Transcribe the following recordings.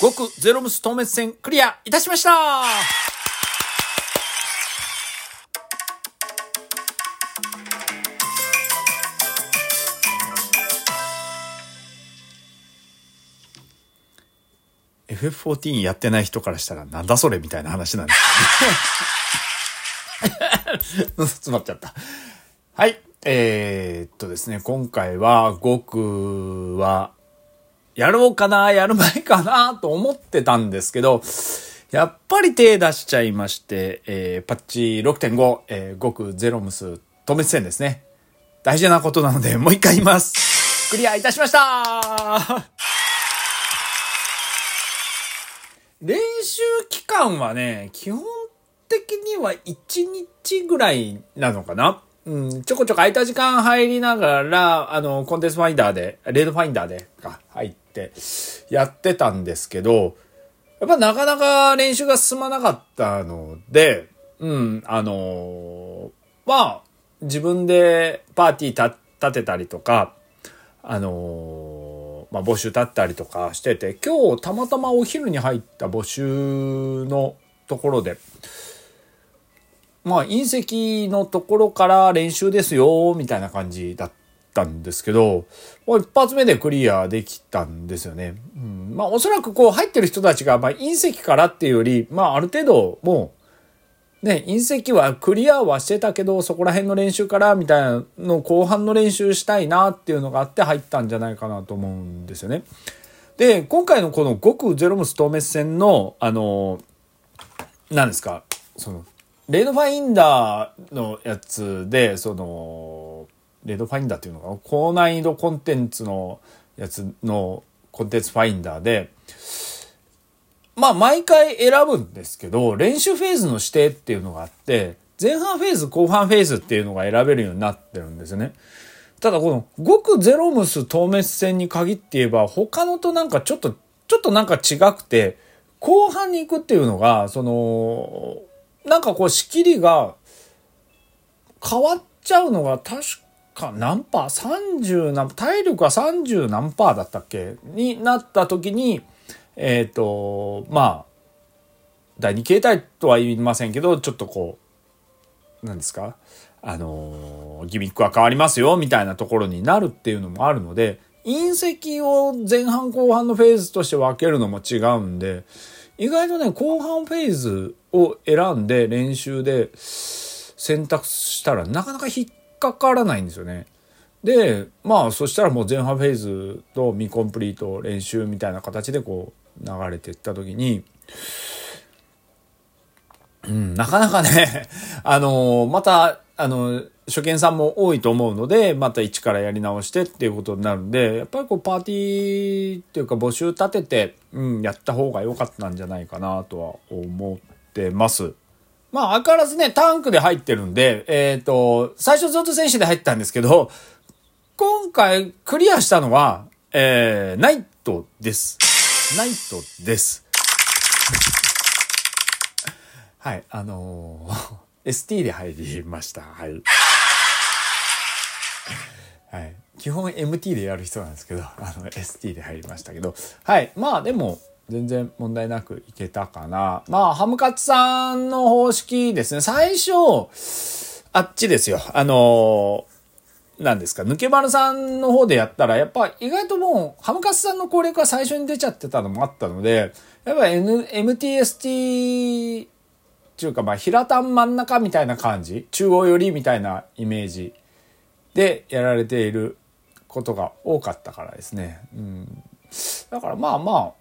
極ゼロムス透滅戦クリアいたしました FF14 やってない人からしたらなんだそれみたいな話なんですけど、ね、詰まっちゃった。はい。えー、っとですね、今回は5はやろうかな、やる前かな、と思ってたんですけど、やっぱり手出しちゃいまして、えー、パッチ6.5、えー、極ゼロムス討滅戦ですね。大事なことなので、もう一回言います。クリアいたしました練習期間はね、基本的には1日ぐらいなのかなうん、ちょこちょこ空いた時間入りながら、あの、コンテンツファインダーで、レイドファインダーで、か、入ってやってたんですけど、やっぱなかなか練習が進まなかったので、うん、あのー、まあ、自分でパーティー立てたりとか、あのー、まあ、募集立ったりとかしてて、今日たまたまお昼に入った募集のところで、まあ、隕石のところから練習ですよ、みたいな感じだったんですけど、一発目でクリアできたんですよね。うん、まあ、おそらくこう入ってる人たちが、まあ、隕石からっていうより、まあ、ある程度もう、ね、隕石はクリアはしてたけど、そこら辺の練習からみたいなの後半の練習したいなっていうのがあって入ったんじゃないかなと思うんですよね。で、今回のこの極ゼロムス透滅戦の、あの、何ですか、その、レードファインダーのやつで、その、レイドファインダーっていうのかな高難易度コンテンツのやつのコンテンツファインダーで、まあ毎回選ぶんですけど、練習フェーズの指定っていうのがあって、前半フェーズ、後半フェーズっていうのが選べるようになってるんですね。ただこの極ゼロムス討滅戦に限って言えば、他のとなんかちょっと、ちょっとなんか違くて、後半に行くっていうのが、その、なんかこう仕切りが変わっちゃうのが確か何パー ?30 何、体力は30何パーだったっけ？になった時に、えっ、ー、と、まあ、第2形態とは言いませんけど、ちょっとこう、何ですか？あのギミックは変わりますよ、みたいなところになるっていうのもあるので、隕石を前半後半のフェーズとして分けるのも違うんで、意外とね、後半フェーズを選んで練習で選択したらなかなか引っかからないんですよね。で、まあそしたらもう前半フェーズと未コンプリート練習みたいな形でこう流れていった時に、うん、なかなかね、あのまた、あの初見さんも多いと思うので、また一からやり直してっていうことになるんで、やっぱりこうパーティーっていうか募集立てて、うん、やった方が良かったんじゃないかなとは思ってます。まあ、相変わらずね、タンクで入ってるんで、えっ、ー、と、最初ずっと選手で入ったんですけど、今回クリアしたのは、えー、ナイトです。ナイトです。はい、あのー、ST で入りました。はい。はい。基本 MT でやる人なんですけど、あの ST で入りましたけど、はい。まあでも、全然問題なくいけたかな。まあ、ハムカツさんの方式ですね。最初、あっちですよ。あの何ですか、抜け丸さんの方でやったら、やっぱ意外ともう、ハムカツさんの攻略は最初に出ちゃってたのもあったので、やっぱ N、MTST っていうか、まあ、平たん真ん中みたいな感じ、中央寄りみたいなイメージでやられていることが多かったからですね。うん。だからまあまあ、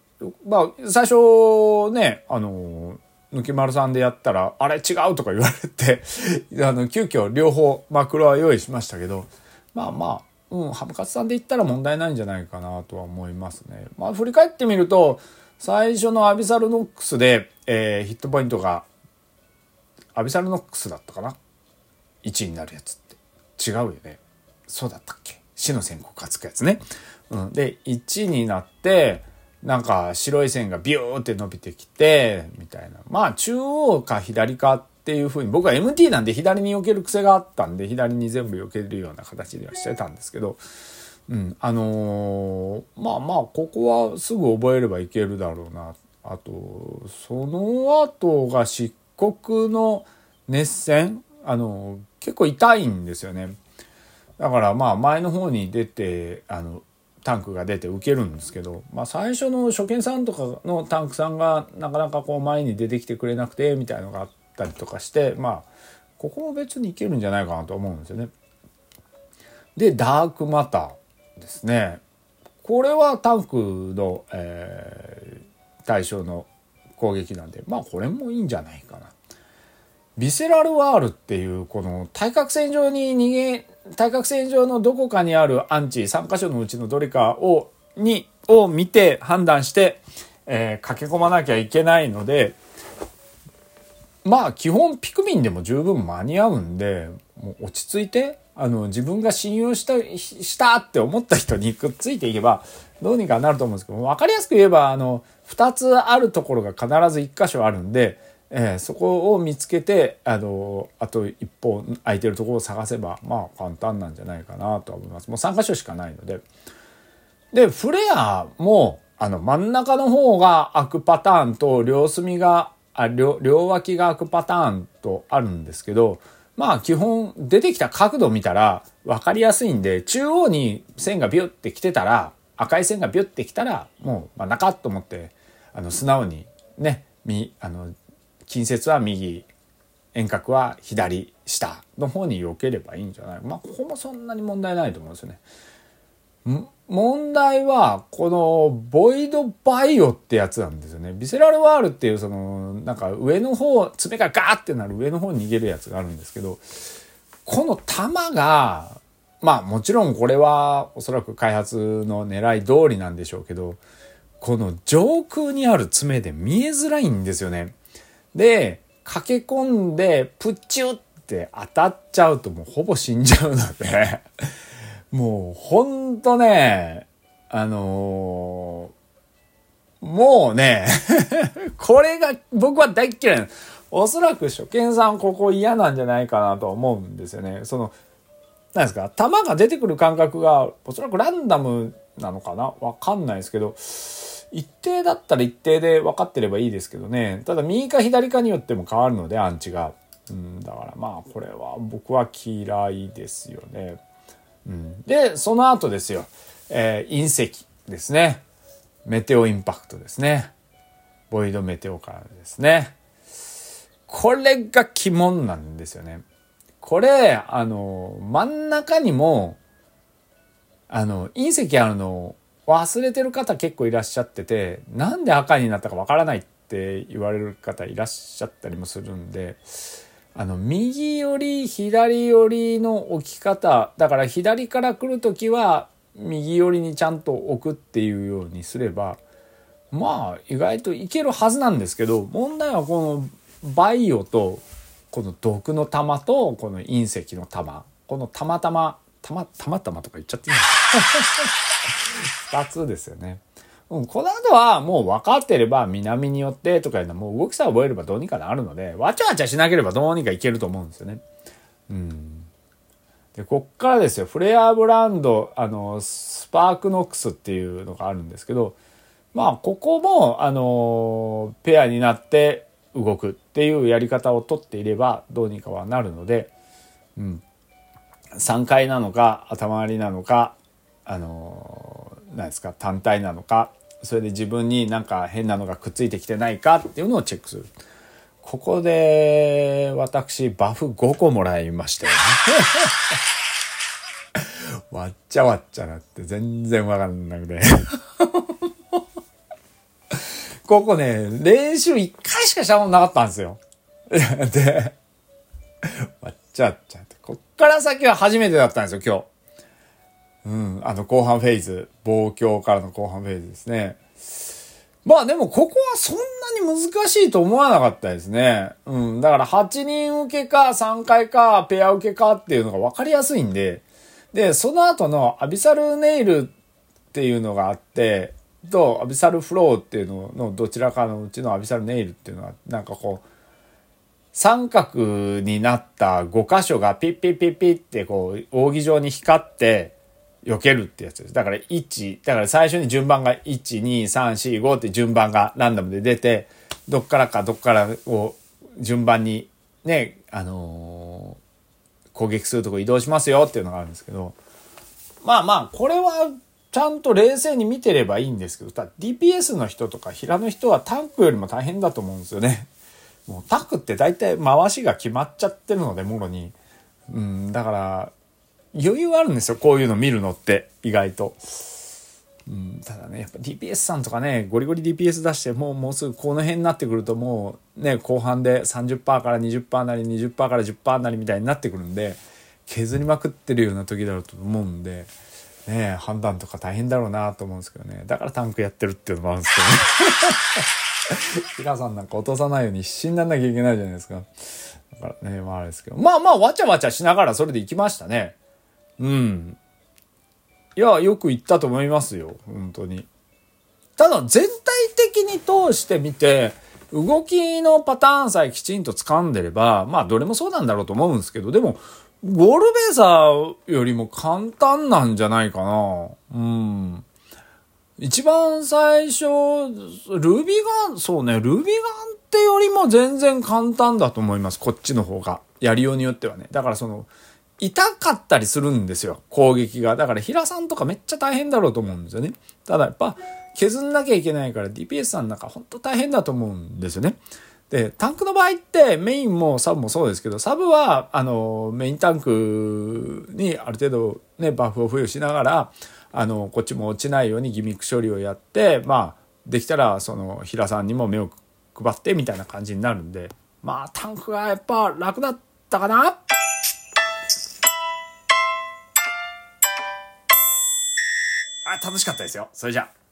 まあ、最初ね、あの、抜き丸さんでやったら、あれ違うとか言われて あの、急遽両方マクロは用意しましたけど、まあまあ、うん、ハムカツさんで言ったら問題ないんじゃないかなとは思いますね。まあ振り返ってみると、最初のアビサルノックスで、えー、ヒットポイントが、アビサルノックスだったかな ?1 位になるやつって違うよね。そうだったっけ？死の宣告がつくやつね。うん。で、1になって、なんか白い線がビューって伸びてきて、みたいな。まあ中央か左かっていうふうに、僕は MT なんで左に避ける癖があったんで、左に全部避けるような形ではしてたんですけど、うん、あのー、まあまあここはすぐ覚えればいけるだろうな。あとその後が漆黒の熱戦あの結構痛いんですよね。だからまあ前の方に出てあのタンクが出て受けるんですけど、まあ、最初の初見さんとかのタンクさんがなかなかこう前に出てきてくれなくてみたいのがあったりとかしてまあここも別にいけるんじゃないかなと思うんですよね。でダークマターですね。これはタンクの、えー、対象の攻撃なんでまあこれもいいんじゃないかな。ビセラルワールっていうこの対角線上に逃げ対角線上のどこかにあるアンチ3箇所のうちのどれかをにを見て判断して、えー、駆け込まなきゃいけないのでまあ基本ピクミンでも十分間に合うんでもう落ち着いてあの自分が信用したしたって思った人にくっついていけばどうにかなると思うんですけど分かりやすく言えばあの2つあるところが必ず1箇所あるんでえー、そこを見つけてあのあと一方空いてるところを探せばまあ簡単なんじゃないかなとは思います。もう3箇所しかないので。でフレアもあの真ん中の方が開くパターンと両隅があ両両脇が開くパターンとあるんですけどまあ基本出てきた角度見たら分かりやすいんで中央に線がビュッて来てたら赤い線がビュッて来たらもう真ん中と思ってあの素直にねみあの近接は右遠隔は左下の方に避ければいいんじゃないまあここもそんなに問題ないと思うんですよね。問題はこのボイドバイオってやつなんですよね。ビセラルワールっていうそのなんか上の方爪がガーってなる上の方に逃げるやつがあるんですけどこの弾がまあもちろんこれはおそらく開発の狙い通りなんでしょうけどこの上空にある爪で見えづらいんですよね。で、駆け込んで、プチュって当たっちゃうともうほぼ死んじゃうので もうほんとね、あのー、もうね これが僕は大嫌いおそらく初見さんここ嫌なんじゃないかなと思うんですよね。その、何ですか弾が出てくる感覚がおそらくランダムなのかな？わかんないですけど、一定だったら一定で分かってればいいですけどね。ただ右か左かによっても変わるので、アンチが。うん、だからまあこれは僕は嫌いですよね。うん、で、その後ですよ。えー、隕石ですね。メテオインパクトですね。ボイドメテオからですね。これが鬼門なんですよね。これ、あの、真ん中にも、あの、隕石あるの忘れてる方結構いらっしゃっててなんで赤になったかわからないって言われる方いらっしゃったりもするんであの右寄り左寄りの置き方だから左から来る時は右寄りにちゃんと置くっていうようにすればまあ意外といけるはずなんですけど問題はこのバイオとこの毒の玉とこの隕石の玉。このたまたまたまたまたまとか言っちゃっていいの？二つですよね。うん、この後はもう分かってれば南によってとかいうのはもう動きさえ覚えればどうにかなるので、わちゃわちゃしなければどうにかいけると思うんですよね。うん。で、こっからですよ、フレアブランド、あの、スパークノックスっていうのがあるんですけど、まあ、ここも、あの、ペアになって動くっていうやり方をとっていればどうにかはなるので、うん。3階なのか、頭割りなのか、あの何ですか単体なのかそれで自分になんか変なのがくっついてきてないかっていうのをチェックする。ここで私バフ5個もらいましたよね。わっちゃわっちゃなって全然わかんなくて。ここね、練習1回しかしたことなかったんですよ。で、わっちゃわっちゃって。こっから先は初めてだったんですよ、今日。うん、あの後半フェーズ、望郷からの後半フェーズですね。まあでもここはそんなに難しいと思わなかったですね。うん。だから8人受けか3回かペア受けかっていうのが分かりやすいんで。で、その後のアビサルネイルっていうのがあって、とアビサルフローっていうののどちらかのうちのアビサルネイルっていうのはなんかこう三角になった5箇所がピッピッピッピッってこう扇状に光って避けるってやつです。だから1、だから最初に順番が1、2、3、4、5って順番がランダムで出て、どっからかどっからを順番にね、あのー、攻撃するとこ移動しますよっていうのがあるんですけど、まあまあ、これはちゃんと冷静に見てればいいんですけど、ただ DPS の人とか平の人はタンクよりも大変だと思うんですよね。もうタクって大体回しが決まっちゃってるので、もろに。うん、だから、余裕あるんですよ、こういうの見るのって、意外と。うん、ただね、やっぱ DPS さんとかね、ゴリゴリ DPS 出して、もうもうすぐこの辺になってくるともうね、後半で30%から20%なり20%から10%なりみたいになってくるんで、削りまくってるような時だろうと思うんで、ね、判断とか大変だろうなと思うんですけどね。だからタンクやってるっていうのもあるんですけどね。平さんなんか落とさないように必死になんなきゃいけないじゃないですか。だからね、まああれですけど。まあまあ、わちゃわちゃしながらそれで行きましたね。うん。いや、よく言ったと思いますよ。本当に。ただ、全体的に通してみて、動きのパターンさえきちんと掴んでれば、まあ、どれもそうなんだろうと思うんですけど、でも、ゴールベーサーよりも簡単なんじゃないかな。うん。一番最初、ルービーガン、そうね、ルービーガンってよりも全然簡単だと思います。こっちの方が。やりようによってはね。だからその、痛かったりするんですよ。攻撃が。だから平さんとかめっちゃ大変だろうと思うんですよね。ただやっぱ削んなきゃいけないから DPS さんなんかほんと大変だと思うんですよね。で、タンクの場合ってメインもサブもそうですけど、サブはあのメインタンクにある程度ね、バフを付与しながら、あの、こっちも落ちないようにギミック処理をやって、まあ、できたらその平さんにも目を配ってみたいな感じになるんで、まあタンクがやっぱ楽だったかな楽しかったですよ。それじゃあ。